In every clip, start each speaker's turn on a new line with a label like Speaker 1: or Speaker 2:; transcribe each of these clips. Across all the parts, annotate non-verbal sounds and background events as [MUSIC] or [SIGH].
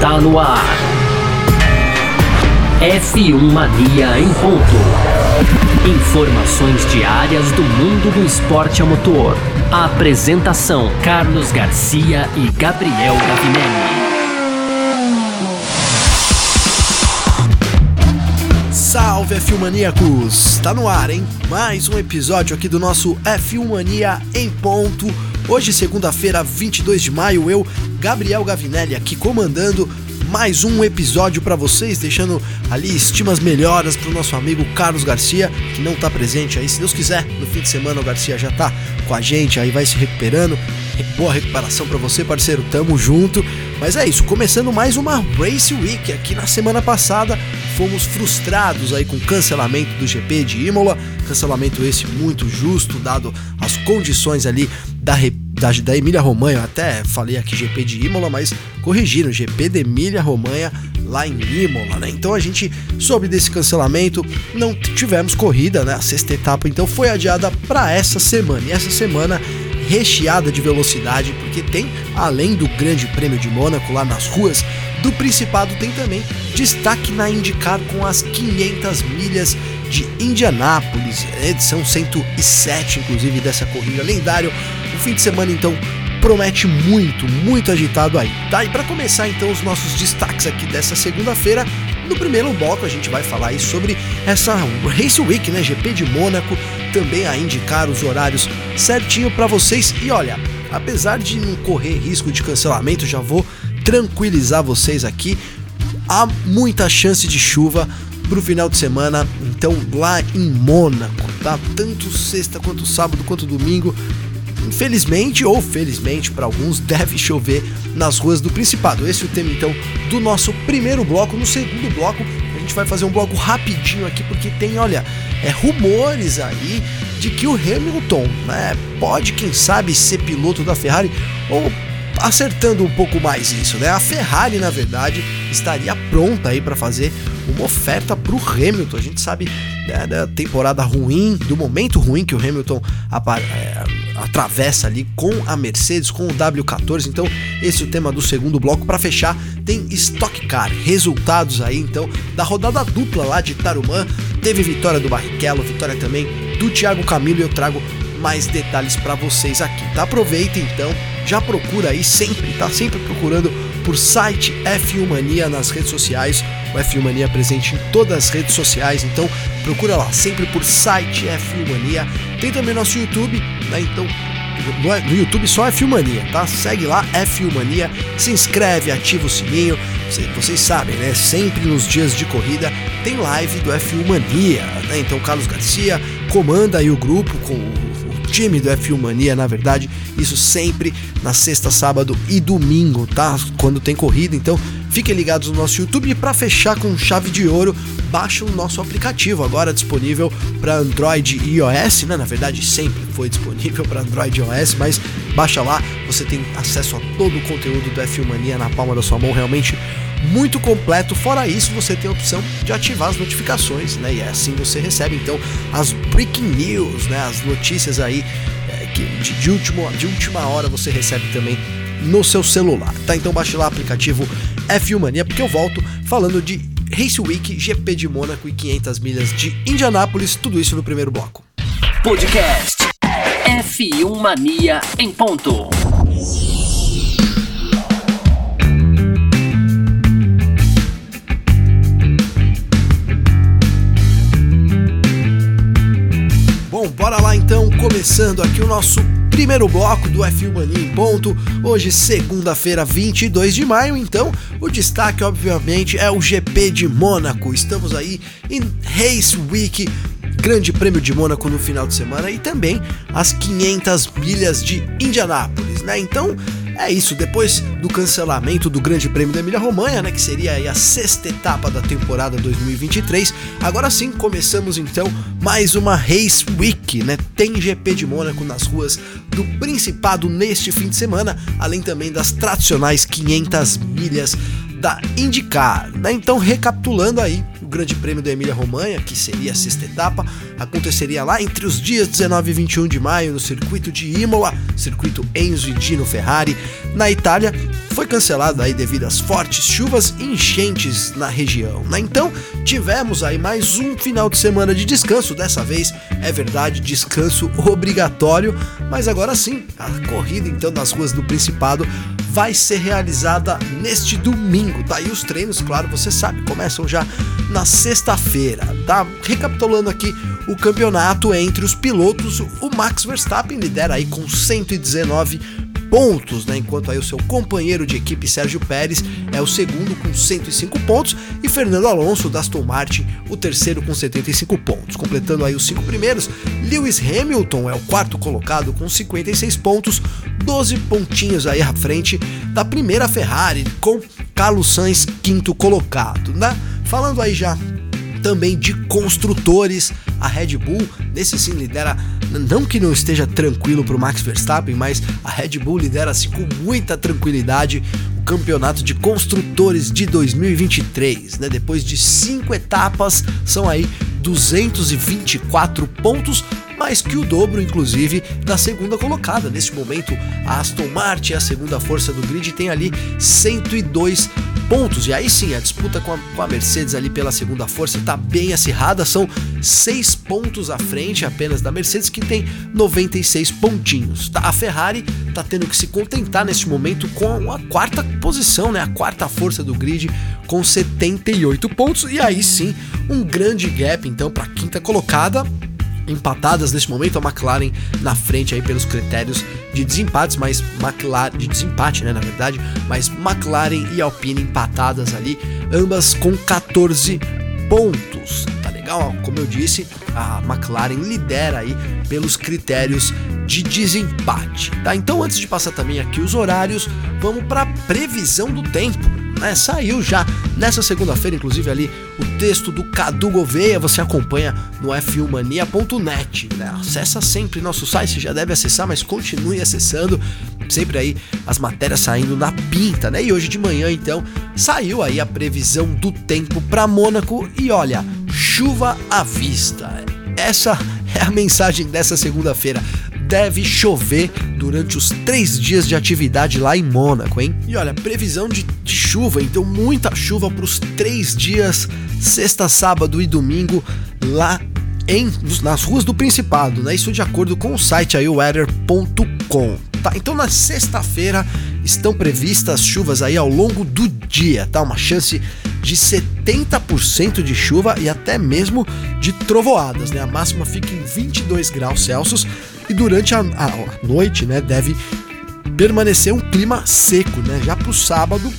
Speaker 1: Está no ar. F1 Mania em ponto. Informações diárias do mundo do esporte a motor. Apresentação: Carlos Garcia e Gabriel Gavinelli.
Speaker 2: Salve F1 Maníacos! Tá no ar, hein? Mais um episódio aqui do nosso F1 Mania em ponto. Hoje, segunda-feira, 22 de maio, eu, Gabriel Gavinelli, aqui comandando mais um episódio para vocês, deixando ali estimas melhoras pro nosso amigo Carlos Garcia, que não tá presente aí. Se Deus quiser, no fim de semana o Garcia já tá com a gente, aí vai se recuperando. Boa recuperação para você, parceiro. Tamo junto. Mas é isso, começando mais uma Race Week aqui na semana passada. Fomos frustrados aí com o cancelamento do GP de Imola, cancelamento esse muito justo, dado as condições ali da, da, da Emília Romanha. Até falei aqui GP de Imola, mas corrigiram, GP de Emília Romanha lá em Imola, né? Então a gente soube desse cancelamento, não tivemos corrida, né? A sexta etapa então foi adiada para essa semana. E essa semana recheada de velocidade, porque tem, além do Grande Prêmio de Mônaco lá nas ruas do Principado, tem também destaque na IndyCar com as 500 milhas de Indianápolis, edição 107, inclusive, dessa corrida lendária. Fim de semana, então, promete muito, muito agitado aí. Tá? E para começar, então, os nossos destaques aqui dessa segunda-feira, no primeiro bloco a gente vai falar aí sobre essa Race Week, né? GP de Mônaco, também a indicar os horários certinho para vocês. E olha, apesar de não correr risco de cancelamento, já vou tranquilizar vocês aqui. Há muita chance de chuva pro final de semana, então lá em Mônaco, tá? Tanto sexta quanto sábado quanto domingo. Infelizmente ou felizmente para alguns deve chover nas ruas do Principado. Esse é o tema então do nosso primeiro bloco. No segundo bloco a gente vai fazer um bloco rapidinho aqui porque tem, olha, é, rumores aí de que o Hamilton né, pode, quem sabe, ser piloto da Ferrari ou acertando um pouco mais isso, né? A Ferrari, na verdade, estaria pronta aí para fazer uma oferta para o Hamilton. A gente sabe né, da temporada ruim, do momento ruim que o Hamilton é, atravessa ali com a Mercedes, com o W14. Então, esse é o tema do segundo bloco. Para fechar, tem Stock Car, resultados aí então da rodada dupla lá de Tarumã. Teve vitória do Barrichello, vitória também do Thiago Camilo e eu trago mais detalhes para vocês aqui, tá? Aproveita então, já procura aí sempre, tá sempre procurando por site F1 Mania nas redes sociais. O F1 Mania é presente em todas as redes sociais, então procura lá sempre por site F1 Mania. Tem também nosso YouTube, né? Então no YouTube só F1 Mania, tá? Segue lá F1 Mania, se inscreve, ativa o sininho. Vocês sabem, né? Sempre nos dias de corrida tem live do F1 Mania, né? Então Carlos Garcia comanda aí o grupo com time do F1 Mania, na verdade, isso sempre na sexta, sábado e domingo, tá? Quando tem corrida, então fiquem ligados no nosso YouTube e para fechar com chave de ouro, baixa o nosso aplicativo, agora disponível para Android e iOS, né? Na verdade, sempre foi disponível para Android e iOS, mas baixa lá, você tem acesso a todo o conteúdo do F1 Mania na palma da sua mão, realmente muito completo. Fora isso, você tem a opção de ativar as notificações, né? E é assim você recebe então as breaking news, né? As notícias aí é, que de, de, último, de última hora você recebe também no seu celular, tá? Então baixe lá o aplicativo F1 Mania, porque eu volto falando de Race Week, GP de Mônaco e 500 milhas de Indianápolis, tudo isso no primeiro bloco.
Speaker 1: Podcast F1 Mania em ponto.
Speaker 2: Então, começando aqui o nosso primeiro bloco do F1 Mania em ponto. Hoje, segunda-feira, 22 de maio, então o destaque, obviamente, é o GP de Mônaco. Estamos aí em Race Week, Grande Prêmio de Mônaco no final de semana e também as 500 milhas de Indianápolis, né? Então, é isso, depois do cancelamento do Grande Prêmio da Emília-Romanha, né, que seria a sexta etapa da temporada 2023, agora sim começamos então mais uma Race Week, né? Tem GP de Mônaco nas ruas do Principado neste fim de semana, além também das tradicionais 500 milhas da IndyCar, né? Então, recapitulando aí, Grande Prêmio da Emília-Romanha, que seria a sexta etapa, aconteceria lá entre os dias 19 e 21 de maio no circuito de Imola, circuito Enzo e Dino Ferrari, na Itália, foi cancelado aí devido às fortes chuvas e enchentes na região. Né? Então tivemos aí mais um final de semana de descanso. Dessa vez é verdade, descanso obrigatório, mas agora sim, a corrida então das ruas do Principado vai ser realizada neste domingo. Daí tá? os treinos, claro, você sabe, começam já na sexta-feira. Tá recapitulando aqui o campeonato entre os pilotos, o Max Verstappen lidera aí com 119 pontos, né? Enquanto aí o seu companheiro de equipe Sérgio Pérez é o segundo com 105 pontos e Fernando Alonso da Aston Martin o terceiro com 75 pontos. Completando aí os cinco primeiros, Lewis Hamilton é o quarto colocado com 56 pontos, 12 pontinhos aí à frente da primeira Ferrari com Carlos Sainz quinto colocado, né? Falando aí já também de construtores. A Red Bull, nesse sim, lidera. Não que não esteja tranquilo para o Max Verstappen, mas a Red Bull lidera-se com muita tranquilidade o campeonato de construtores de 2023. Né? Depois de cinco etapas, são aí 224 pontos, mais que o dobro, inclusive, da segunda colocada. Neste momento, a Aston Martin, a segunda força do grid, tem ali 102 pontos. E aí sim, a disputa com a, com a Mercedes ali pela segunda força está bem acirrada. São seis pontos à frente apenas da Mercedes, que tem 96 pontinhos. Tá, a Ferrari está tendo que se contentar neste momento com a quarta posição, né? A quarta força do grid com 78 pontos. E aí sim, um grande gap então para a quinta colocada empatadas neste momento, a McLaren na frente aí pelos critérios de desempates, mas McLaren de desempate, né, na verdade, mas McLaren e Alpine empatadas ali, ambas com 14 pontos. Tá legal? Como eu disse, a McLaren lidera aí pelos critérios de desempate, tá? Então, antes de passar também aqui os horários, vamos para previsão do tempo né? Saiu já nessa segunda-feira, inclusive ali o texto do Cadu Gouveia, você acompanha no f1mania.net, né? Acessa sempre nosso site, você já deve acessar, mas continue acessando, sempre aí as matérias saindo na pinta, né? E hoje de manhã então saiu aí a previsão do tempo para Mônaco e olha, chuva à vista. Essa [LAUGHS] é a mensagem dessa segunda-feira deve chover durante os três dias de atividade lá em Mônaco, hein? E olha, previsão de, de chuva, então muita chuva para os três dias, sexta, sábado e domingo lá em, nas ruas do Principado, né? Isso de acordo com o site aí, weather.com. Tá, então na sexta-feira estão previstas chuvas aí ao longo do dia, tá? Uma chance de 70% de chuva e até mesmo de trovoadas, né? A máxima fica em 22 graus Celsius e durante a, a noite, né, deve permanecer um clima seco, né? Já para o sábado,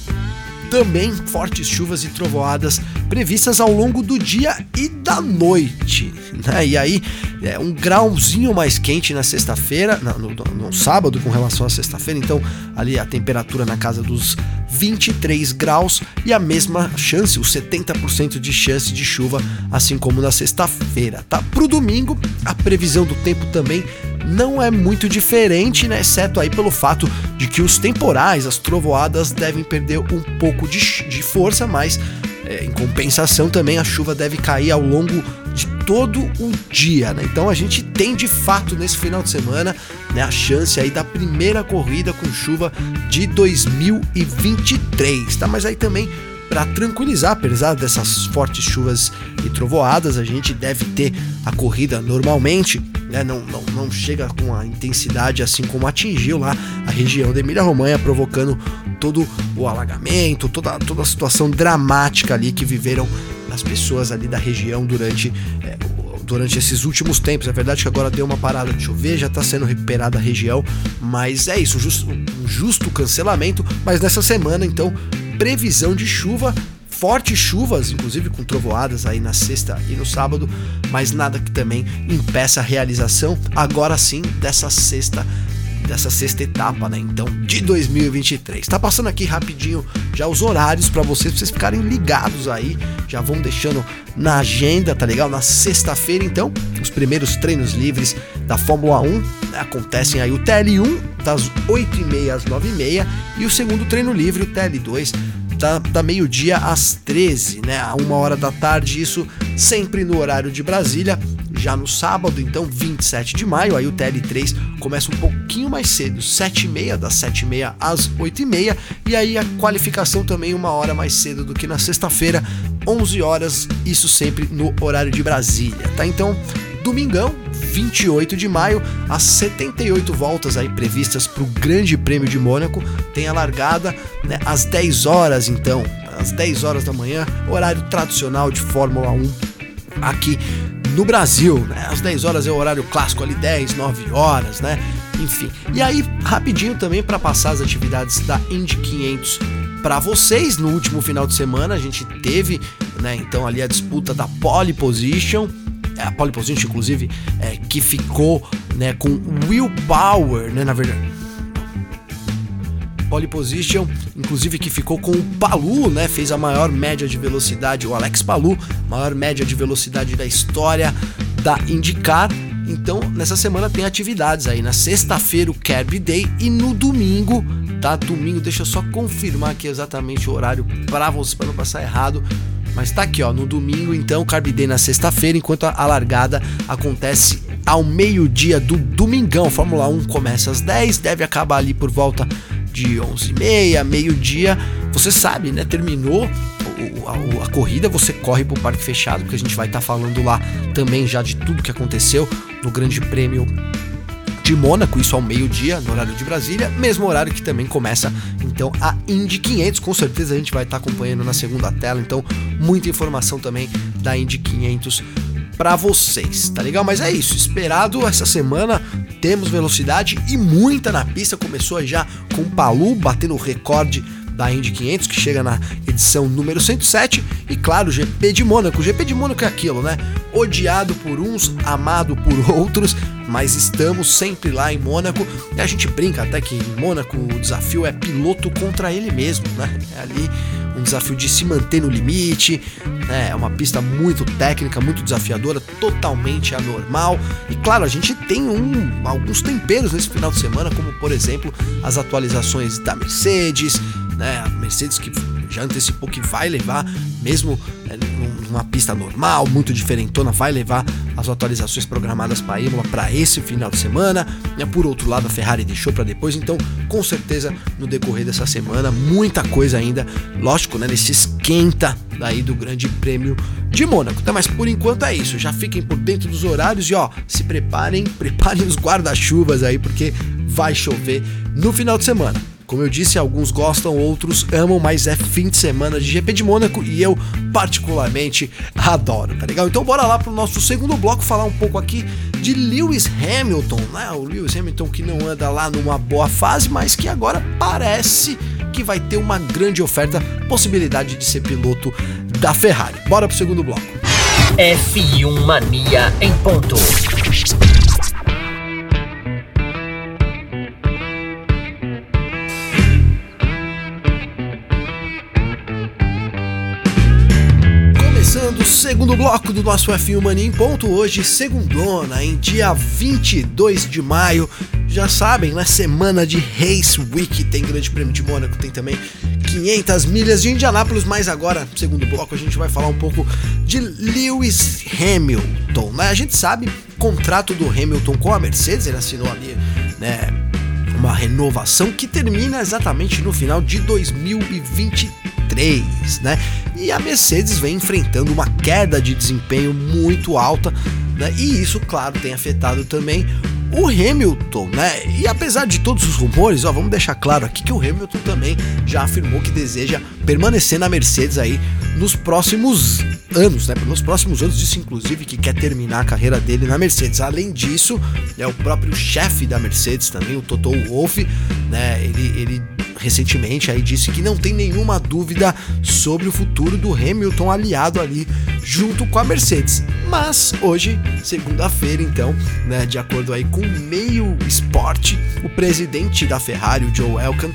Speaker 2: também fortes chuvas e trovoadas previstas ao longo do dia e da noite. Né? E aí, é um grauzinho mais quente na sexta-feira, no, no, no, sábado com relação à sexta-feira, então ali a temperatura na casa dos 23 graus e a mesma chance, os 70% de chance de chuva, assim como na sexta-feira. Tá? Para o domingo, a previsão do tempo também não é muito diferente, né? Exceto aí pelo fato de que os temporais, as trovoadas devem perder um pouco de, de força, mas é, em compensação também a chuva deve cair ao longo de todo o dia, né? Então a gente tem de fato nesse final de semana né, a chance aí da primeira corrida com chuva de 2023, tá? Mas aí também para tranquilizar, apesar dessas fortes chuvas e trovoadas, a gente deve ter a corrida normalmente, né? Não, não, não chega com a intensidade assim como atingiu lá a região da Emília-Romanha, provocando todo o alagamento, toda, toda a situação dramática ali que viveram as pessoas ali da região durante é, durante esses últimos tempos. É verdade que agora deu uma parada de chover, já está sendo recuperada a região, mas é isso, um justo, um justo cancelamento. Mas nessa semana, então, previsão de chuva, fortes chuvas, inclusive com trovoadas aí na sexta e no sábado, mas nada que também impeça a realização agora sim dessa sexta dessa sexta etapa, né? Então, de 2023. Tá passando aqui rapidinho já os horários para vocês, pra vocês ficarem ligados aí. Já vão deixando na agenda, tá legal? Na sexta-feira, então, os primeiros treinos livres da Fórmula 1 né? acontecem aí o TL1 das 8h30 às 9h30 e o segundo treino livre, o TL2, da, da meio-dia às 13, né? A uma hora da tarde, isso sempre no horário de Brasília. já no sábado, então 27 de maio, aí o TL3 começa um pouquinho mais cedo, 7h30, das 7h30 às 8h30, e aí a qualificação também uma hora mais cedo do que na sexta-feira, 11 horas, isso sempre no horário de Brasília, tá? Então, domingão, 28 de maio, as 78 voltas aí previstas para o Grande Prêmio de Mônaco, tem a largada né, às 10 horas então, às 10 horas da manhã, horário tradicional de Fórmula 1 aqui no Brasil, né? Às 10 horas é o horário clássico ali, 10, 9 horas, né? Enfim. E aí, rapidinho também para passar as atividades da Indy 500 para vocês, no último final de semana a gente teve, né, então ali a disputa da pole position, a pole position inclusive, é, que ficou, né, com Will Power, né, na verdade, pole position, inclusive que ficou com o Palu, né? Fez a maior média de velocidade, o Alex Palu, maior média de velocidade da história da IndyCar. Então, nessa semana tem atividades aí. Na sexta-feira, o Kirby Day e no domingo, tá? Domingo, deixa eu só confirmar aqui exatamente o horário para você, para não passar errado. Mas tá aqui, ó, no domingo, então, Carb Day na sexta-feira, enquanto a largada acontece ao meio-dia do domingão. Fórmula 1 começa às 10, deve acabar ali por volta de 11h30, meio-dia. Você sabe, né? Terminou a, a, corrida, você corre pro parque fechado, porque a gente vai estar tá falando lá também já de tudo que aconteceu no Grande Prêmio de Mônaco, isso ao meio-dia, no horário de Brasília, mesmo horário que também começa então a Indy 500. Com certeza a gente vai estar tá acompanhando na segunda tela, então muita informação também da Indy 500 para vocês, tá legal? Mas é isso, esperado essa semana temos velocidade e muita na pista. Começou já com o Palu batendo o recorde da Indy 500, que chega na edição número 107, e claro, o GP de Mônaco. O GP de Mônaco é aquilo, né? Odiado por uns, amado por [LAUGHS] outros, mas estamos sempre lá em Mônaco. E a gente brinca até que em Mônaco o desafio é piloto contra ele mesmo, né? É ali um desafio de se manter no limite, né? É uma pista muito técnica, muito desafiadora, totalmente anormal. E claro, a gente tem um, alguns temperos nesse final de semana, como por exemplo as atualizações da Mercedes, né? A Mercedes que já antecipou que vai levar, mesmo né, numa pista normal, muito diferentona, vai levar as atualizações programadas para a Imola para esse final de semana. Né? Por outro lado, a Ferrari deixou para depois, então com certeza no decorrer dessa semana, muita coisa ainda, lógico, né? Nesse esquenta daí do Grande Prêmio de Mônaco. Tá, mas por enquanto é isso. Já fiquem por dentro dos horários e ó, se preparem, [LAUGHS] preparem os guarda-chuvas aí, porque vai chover no final de semana. Como eu disse, alguns gostam, outros amam, mas é fim de semana de GP de Mônaco e eu particularmente adoro, tá legal? Então bora lá pro nosso segundo bloco falar um pouco aqui de Lewis Hamilton, né? O Lewis Hamilton que não anda lá numa boa fase, mas que agora parece que vai ter uma grande oferta, possibilidade de ser piloto da Ferrari. Bora pro segundo bloco.
Speaker 1: F1 Mania em ponto.
Speaker 2: Segundo bloco do nosso F1 Mania em ponto, hoje segundona, em dia 22 de maio, já sabem, na semana de Race Week tem Grande Prêmio de Mônaco, tem também 500 milhas de Indianápolis, mas agora, segundo bloco, a gente vai falar um pouco de Lewis Hamilton, né? A gente sabe, contrato do Hamilton com a Mercedes, ele assinou ali, né, uma renovação que termina exatamente no final de 2023, né? E a Mercedes vem enfrentando uma queda de desempenho muito alta, né? E isso, claro, tem afetado também o Hamilton, né? E apesar de todos os rumores, ó, vamos deixar claro aqui que o Hamilton também já afirmou que deseja permanecer na Mercedes aí nos próximos anos, né? Nos próximos anos, disse inclusive que quer terminar a carreira dele na Mercedes. Além disso, é o próprio chefe da Mercedes também, o Toto Wolff, né? Ele, ele recentemente aí disse que não tem nenhuma dúvida sobre o futuro do Hamilton aliado ali junto com a Mercedes. Mas hoje, segunda-feira, então, né, de acordo aí com o Meio Esporte, o presidente da Ferrari, o Joe Elkan,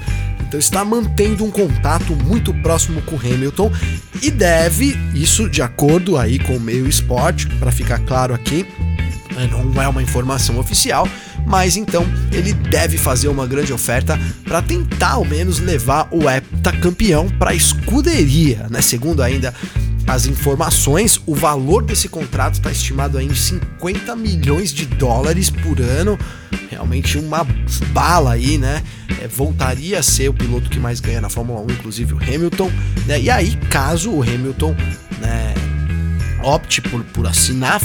Speaker 2: então está mantendo um contato muito próximo com Hamilton e deve, isso de acordo aí com o Meio Esporte, para ficar claro aqui, né, não é uma informação oficial, mas então ele deve fazer uma grande oferta para tentar ao menos levar o heptacampeão para a escuderia, né? Segundo ainda as informações, o valor desse contrato está estimado em 50 milhões de dólares por ano. Realmente uma bala aí, né? É, voltaria a ser o piloto que mais ganha na Fórmula 1, inclusive o Hamilton. Né? E aí, caso o Hamilton né, opte por, por assinar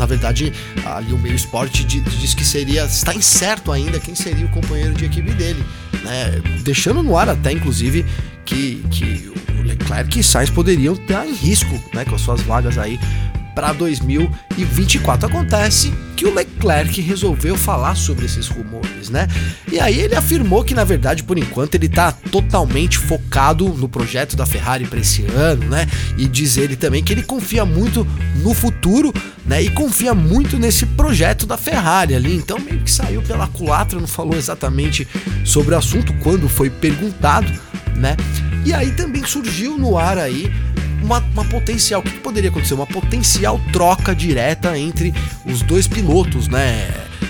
Speaker 2: na verdade, ali o meio esporte diz que seria. está incerto ainda quem seria o companheiro de equipe dele. Né? Deixando no ar até, inclusive, que, que o Leclerc e Sainz poderiam estar em risco né, com as suas vagas aí para 2024. Acontece que o Leclerc resolveu falar sobre esses rumores, né? E aí ele afirmou que na verdade, por enquanto, ele tá totalmente focado no projeto da Ferrari para esse ano, né? E diz ele também que ele confia muito no futuro, né? E confia muito nesse projeto da Ferrari ali. Então meio que saiu pela culatra, não falou exatamente sobre o assunto quando foi perguntado, né? E aí também surgiu no ar aí uma, uma potencial. O que, poderia acontecer? Uma potencial troca direta entre os dois pilotos, né?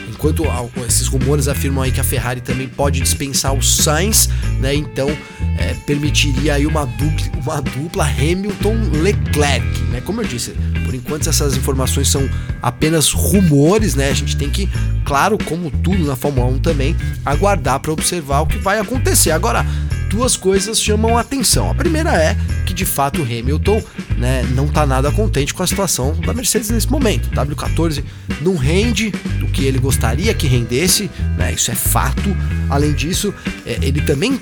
Speaker 2: Enquanto esses rumores afirmam aí que a Ferrari também pode dispensar o Sainz, né? Então é, permitiria aí uma dupla, uma dupla Hamilton-Leclerc, né? Como eu disse, por enquanto essas informações são apenas rumores, né? A gente tem que, claro, como tudo na Fórmula 1 também, aguardar para observar o que vai acontecer. Agora, duas coisas chamam a atenção. A primeira é que de fato o Hamilton né, não está nada contente com a situação da Mercedes nesse momento. O W14 não rende o que ele gostaria que rendesse, né, isso é fato. Além disso, é, ele também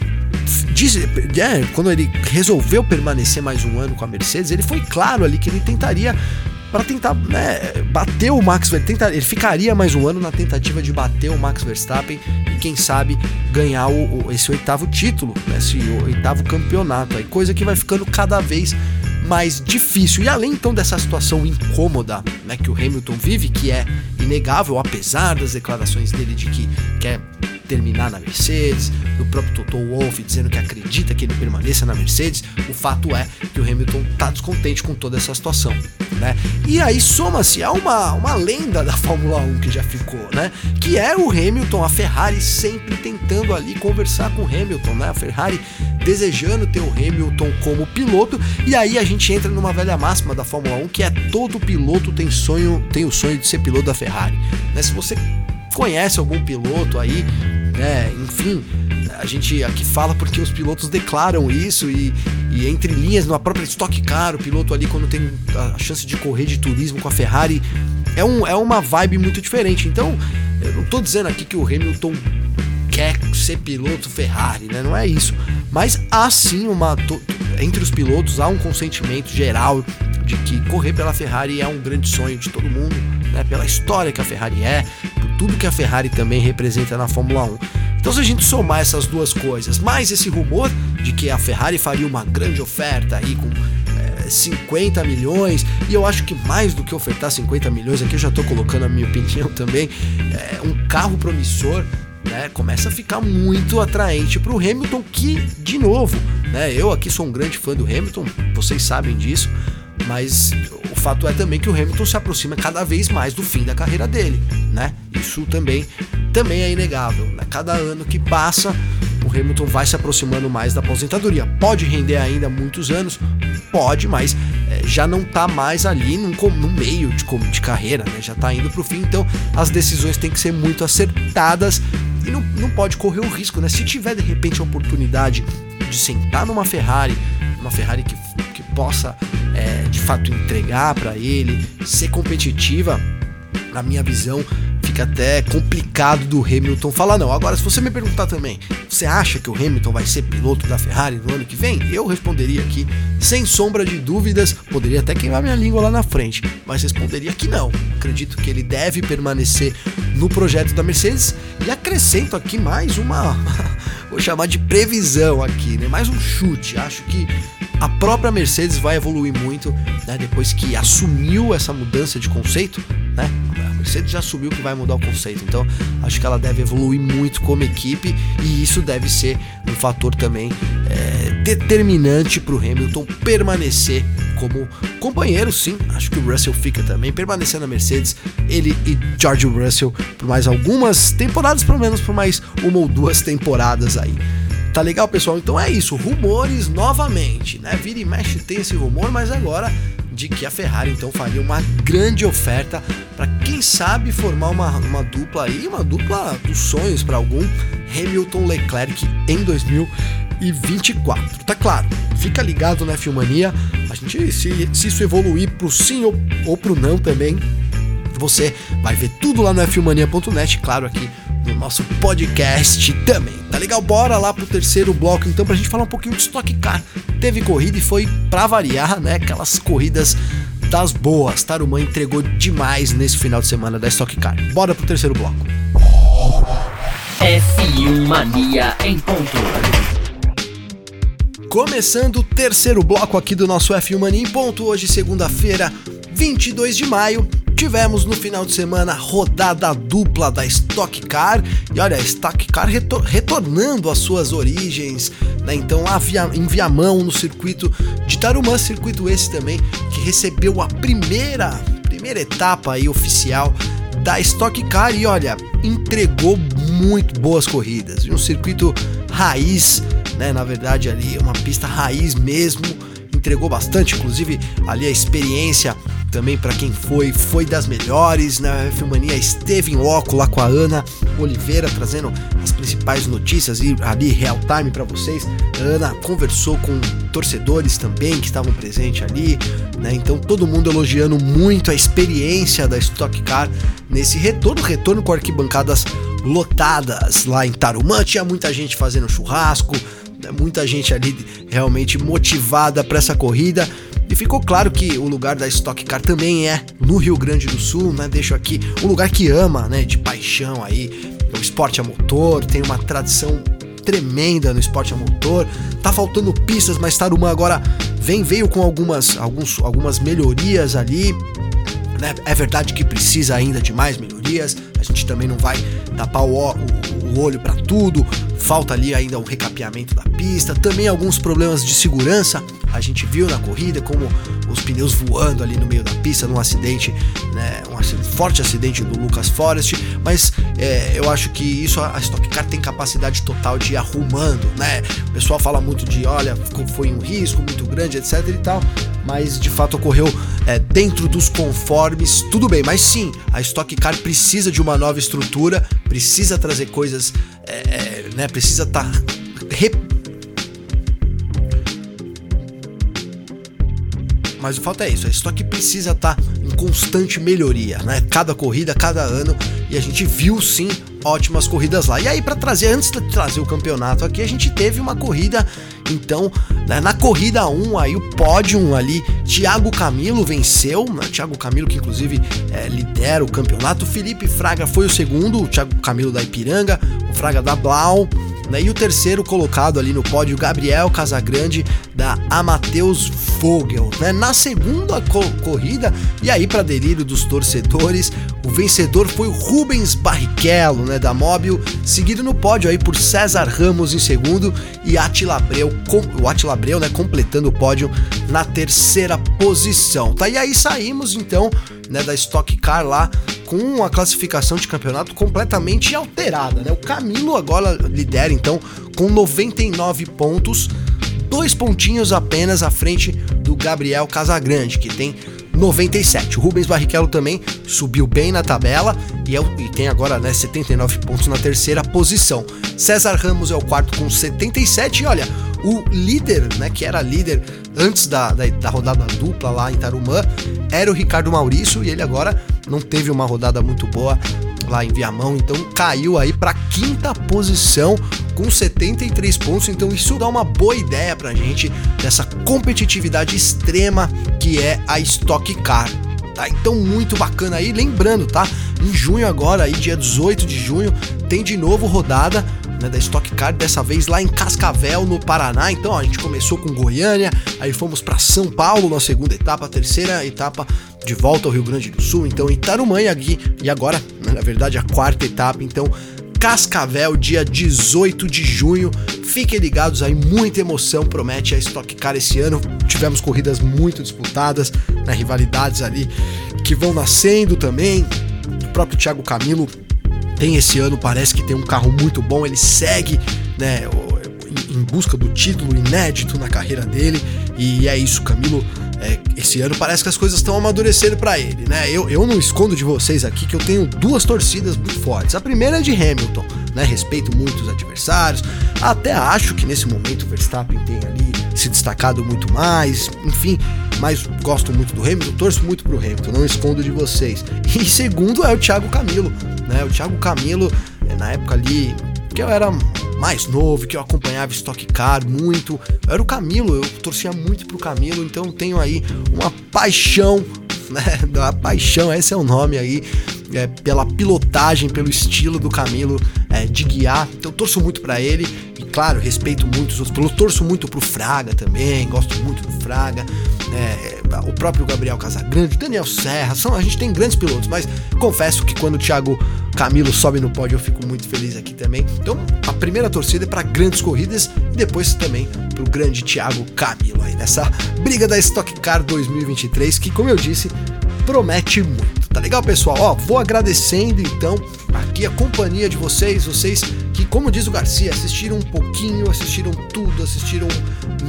Speaker 2: Diz, é, quando ele resolveu permanecer mais um ano com a Mercedes, ele foi claro ali que ele tentaria para tentar né, bater o Max Verstappen. Ele ficaria mais um ano na tentativa de bater o Max Verstappen e quem sabe ganhar o, o, esse oitavo título, né, esse oitavo campeonato. Aí, coisa que vai ficando cada vez mais difícil. E além então dessa situação incômoda né, que o Hamilton vive, que é inegável, apesar das declarações dele de que quer terminar na Mercedes, do próprio Toto Wolff dizendo que acredita que ele permaneça na Mercedes, o fato é que o Hamilton está descontente com toda essa situação. Né? E aí soma-se a uma, uma lenda da Fórmula 1 que já ficou, né? Que é o Hamilton, a Ferrari sempre tentando ali conversar com o Hamilton, né? A Ferrari desejando ter o Hamilton como piloto, e aí a gente entra numa velha máxima da Fórmula 1 que é todo piloto tem sonho, tem o sonho de ser piloto da Ferrari. Né? Se você conhece algum piloto aí, né? Enfim, a gente aqui fala porque os pilotos declaram isso e, e entre linhas, na própria Stock Car, o piloto ali quando tem a chance de correr de turismo com a Ferrari, é, um, é uma vibe muito diferente. Então, eu não tô dizendo aqui que o Hamilton quer ser piloto Ferrari, né? Não é isso. Mas há sim uma. Entre os pilotos há um consentimento geral de que correr pela Ferrari é um grande sonho de todo mundo, né? Pela história que a Ferrari é, tudo que a Ferrari também representa na Fórmula 1. Então, se a gente somar essas duas coisas, mais esse rumor de que a Ferrari faria uma grande oferta aí com é, 50 milhões, e eu acho que mais do que ofertar 50 milhões, aqui eu já estou colocando a minha opinião também, é, um carro promissor. Né, começa a ficar muito atraente para o Hamilton, que, de novo, né, eu aqui sou um grande fã do Hamilton, vocês sabem disso, mas o fato é também que o Hamilton se aproxima cada vez mais do fim da carreira dele, né? Isso também, também é inegável. Né? Cada ano que passa, o Hamilton vai se aproximando mais da aposentadoria. Pode render ainda muitos anos, pode, mas é, já não está mais ali no, no meio de, de carreira, né? Já está indo para o fim, então as decisões têm que ser muito acertadas e não, não pode correr o risco, né? Se tiver de repente a oportunidade de sentar numa Ferrari, uma Ferrari que, que possa é, de fato entregar para ele, ser competitiva, na minha visão, fica até complicado do Hamilton falar não. Agora, se você me perguntar também, você acha que o Hamilton vai ser piloto da Ferrari no ano que vem? Eu responderia aqui, sem sombra de dúvidas, poderia até queimar minha língua lá na frente, mas responderia que não. Acredito que ele deve permanecer no projeto da Mercedes e acrescento aqui mais uma, [LAUGHS] vou chamar de previsão aqui, né? Mais um chute. Acho que a própria Mercedes vai evoluir muito né, depois que assumiu essa mudança de conceito, né? A Mercedes já assumiu que vai mudar o conceito, então acho que ela deve evoluir muito como equipe e isso deve ser um fator também é, determinante para o Hamilton permanecer como companheiro, sim. Acho que o Russell fica também permanecer na Mercedes, ele e George Russell por mais algumas temporadas, pelo menos por mais uma ou duas temporadas aí. Tá legal, pessoal? Então é isso, rumores novamente, né? Vira e mexe tem esse rumor, mas agora de que a Ferrari então faria uma grande oferta para quem sabe formar uma, uma dupla aí, uma dupla dos sonhos para algum Hamilton Leclerc em 2024. Tá claro, fica ligado na Filmania, a gente se, se isso evoluir pro sim ou, ou pro não também, você vai ver tudo lá no Filmania.net, claro aqui no nosso podcast também. Tá legal? Bora lá pro terceiro bloco então pra gente falar um pouquinho de Stock Car. Teve corrida e foi pra variar, né? Aquelas corridas das boas. Tarumã entregou demais nesse final de semana da Stock Car. Bora pro terceiro bloco.
Speaker 1: F1 Mania em ponto.
Speaker 2: Começando o terceiro bloco aqui do nosso F1 Mania em ponto, hoje segunda-feira, 22 de maio. Tivemos no final de semana rodada dupla da Stock Car e olha, a Stock Car retor retornando às suas origens, né? Então via em Viamão no circuito de Tarumã, circuito esse também que recebeu a primeira primeira etapa aí oficial da Stock Car e olha, entregou muito boas corridas. Um circuito raiz, né? Na verdade ali uma pista raiz mesmo, entregou bastante, inclusive ali a experiência também para quem foi, foi das melhores, né? A Filmania esteve em loco lá com a Ana Oliveira trazendo as principais notícias e ali real time para vocês. A Ana conversou com torcedores também que estavam presentes ali, né? Então todo mundo elogiando muito a experiência da Stock Car nesse retorno, retorno com arquibancadas lotadas lá em Tarumã, tinha muita gente fazendo churrasco, né? Muita gente ali realmente motivada para essa corrida. E ficou claro que o lugar da Stock Car também é no Rio Grande do Sul, né? Deixo aqui um lugar que ama, né? De paixão aí, o esporte a motor, tem uma tradição tremenda no esporte a motor. Tá faltando pistas, mas Tarumã agora vem veio com algumas, alguns, algumas melhorias ali. Né? É verdade que precisa ainda de mais melhorias. A gente também não vai tapar o, o, o olho para tudo. Falta ali ainda um recapeamento da pista. Também alguns problemas de segurança a gente viu na corrida como os pneus voando ali no meio da pista num acidente, né, um forte acidente do Lucas Forest, mas é, eu acho que isso a Stock Car tem capacidade total de ir arrumando, né? O pessoal fala muito de, olha, foi um risco muito grande, etc e tal, mas de fato ocorreu é, dentro dos conformes, tudo bem, mas sim, a Stock Car precisa de uma nova estrutura, precisa trazer coisas, é, é né, precisa estar tá mas o fato é isso, a Stock precisa estar tá em constante melhoria, né? Cada corrida, cada ano, e a gente viu sim ótimas corridas lá. E aí para trazer antes de trazer o campeonato aqui, a gente teve uma corrida então, né, na corrida 1, aí o pódio ali, Thiago Camilo venceu, né, Thiago Camilo que inclusive é, lidera o campeonato, Felipe Fraga foi o segundo, o Thiago Camilo da Ipiranga, Fraga da Blau, né? E o terceiro colocado ali no pódio, Gabriel Casagrande, da Amateus Vogel. Né? Na segunda co corrida, e aí para delírio dos torcedores, o vencedor foi o Rubens Barrichello, né, da Móbil, seguido no pódio aí por César Ramos em segundo e Atila Abreu, o Atila Abreu, né, completando o pódio na terceira posição. Tá? E aí saímos então, né, da Stock Car lá com a classificação de campeonato completamente alterada, né? O Camilo agora lidera então com 99 pontos, dois pontinhos apenas à frente do Gabriel Casagrande, que tem 97. O Rubens Barrichello também subiu bem na tabela e, é, e tem agora né, 79 pontos na terceira posição. César Ramos é o quarto com 77 e olha, o líder, né, que era líder antes da, da, da rodada dupla lá em Tarumã, era o Ricardo Maurício e ele agora não teve uma rodada muito boa lá em Viamão, então caiu aí para quinta posição com 73 pontos. Então isso dá uma boa ideia pra gente dessa competitividade extrema que é a Stock Car. Tá? Então muito bacana aí, lembrando, tá? Em junho agora, aí dia 18 de junho, tem de novo rodada né, da Stock Car, dessa vez lá em Cascavel, no Paraná. Então, a gente começou com Goiânia, aí fomos para São Paulo na segunda etapa, a terceira etapa de volta ao Rio Grande do Sul, então Itarumã aqui, e agora, né, na verdade, a quarta etapa, então Cascavel, dia 18 de junho. Fiquem ligados aí, muita emoção promete a Stock Car esse ano. Tivemos corridas muito disputadas, né, rivalidades ali que vão nascendo também. O próprio Thiago Camilo tem esse ano, parece que tem um carro muito bom, ele segue, né, busca do título inédito na carreira dele. E é isso, Camilo. É, esse ano parece que as coisas estão amadurecendo para ele, né? Eu, eu não escondo de vocês aqui que eu tenho duas torcidas muito fortes. A primeira é de Hamilton, né? Respeito muito os adversários. Até acho que nesse momento o Verstappen tem ali se destacado muito mais, enfim, mas gosto muito do Hamilton, torço muito pro Hamilton, não escondo de vocês. E segundo é o Thiago Camilo, né? O Thiago Camilo, é, na época ali que eu era mais novo, que eu acompanhava Stock Car muito, eu era o Camilo, eu torcia muito pro Camilo, então tenho aí uma paixão, [LAUGHS] né? Uma paixão, esse é o nome aí, é, pela pilotagem, pelo estilo do Camilo é, de guiar. Então torço muito para ele claro, respeito muito os outros. Torço muito pro Fraga também, gosto muito do Fraga. É, o próprio Gabriel Casagrande, Daniel Serra, são, a gente tem grandes pilotos, mas confesso que quando o Thiago Camilo sobe no pódio eu fico muito feliz aqui também. Então a primeira torcida é para grandes corridas e depois também para o grande Thiago Camilo aí nessa briga da Stock Car 2023 que, como eu disse, promete muito. Tá legal, pessoal? Ó, vou agradecendo então aqui a companhia de vocês, vocês que, como diz o Garcia, assistiram um pouquinho, assistiram tudo, assistiram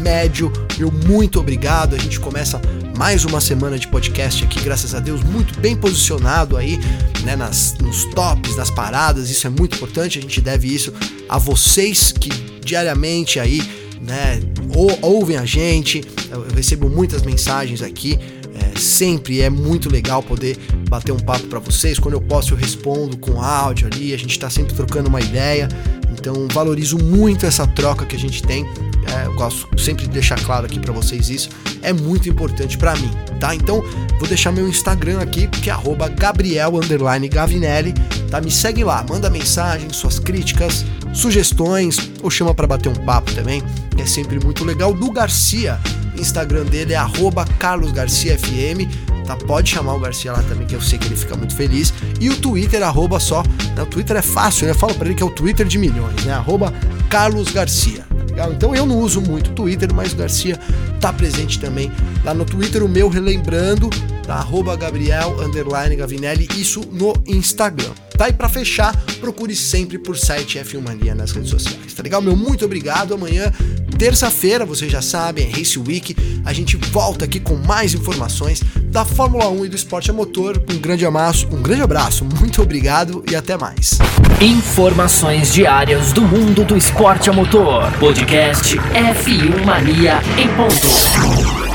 Speaker 2: médio. Meu muito obrigado. A gente começa mais uma semana de podcast aqui, graças a Deus, muito bem posicionado aí, né, nas, nos tops, nas paradas. Isso é muito importante. A gente deve isso a vocês que diariamente aí, né, ou, ouvem a gente. Eu recebo muitas mensagens aqui sempre é muito legal poder bater um papo para vocês. Quando eu posso, eu respondo com áudio ali. A gente está sempre trocando uma ideia. Então, valorizo muito essa troca que a gente tem. É, eu gosto sempre de deixar claro aqui para vocês isso. É muito importante para mim, tá? Então, vou deixar meu Instagram aqui, que é @gabriel_gavinelli, tá? Me segue lá, manda mensagem, suas críticas, sugestões ou chama para bater um papo também. É sempre muito legal. Do Garcia, Instagram dele é carlosgarciafm. Tá, pode chamar o Garcia lá também, que eu sei que ele fica muito feliz. E o Twitter, arroba só. Né, o Twitter é fácil, né? Fala pra ele que é o Twitter de milhões, né? Arroba Carlos Garcia. Tá então eu não uso muito o Twitter, mas o Garcia tá presente também lá no Twitter. O meu, relembrando, tá? Arroba Gabriel Gavinelli, isso no Instagram. Tá? E pra fechar, procure sempre por site F1 Mania nas redes sociais. Tá legal? Meu muito obrigado. Amanhã Terça-feira, vocês já sabem, é Race Week. A gente volta aqui com mais informações da Fórmula 1 e do esporte a motor. Um grande abraço, um grande abraço, muito obrigado e até mais.
Speaker 1: Informações diárias do mundo do esporte a motor. Podcast F1 Mania em ponto.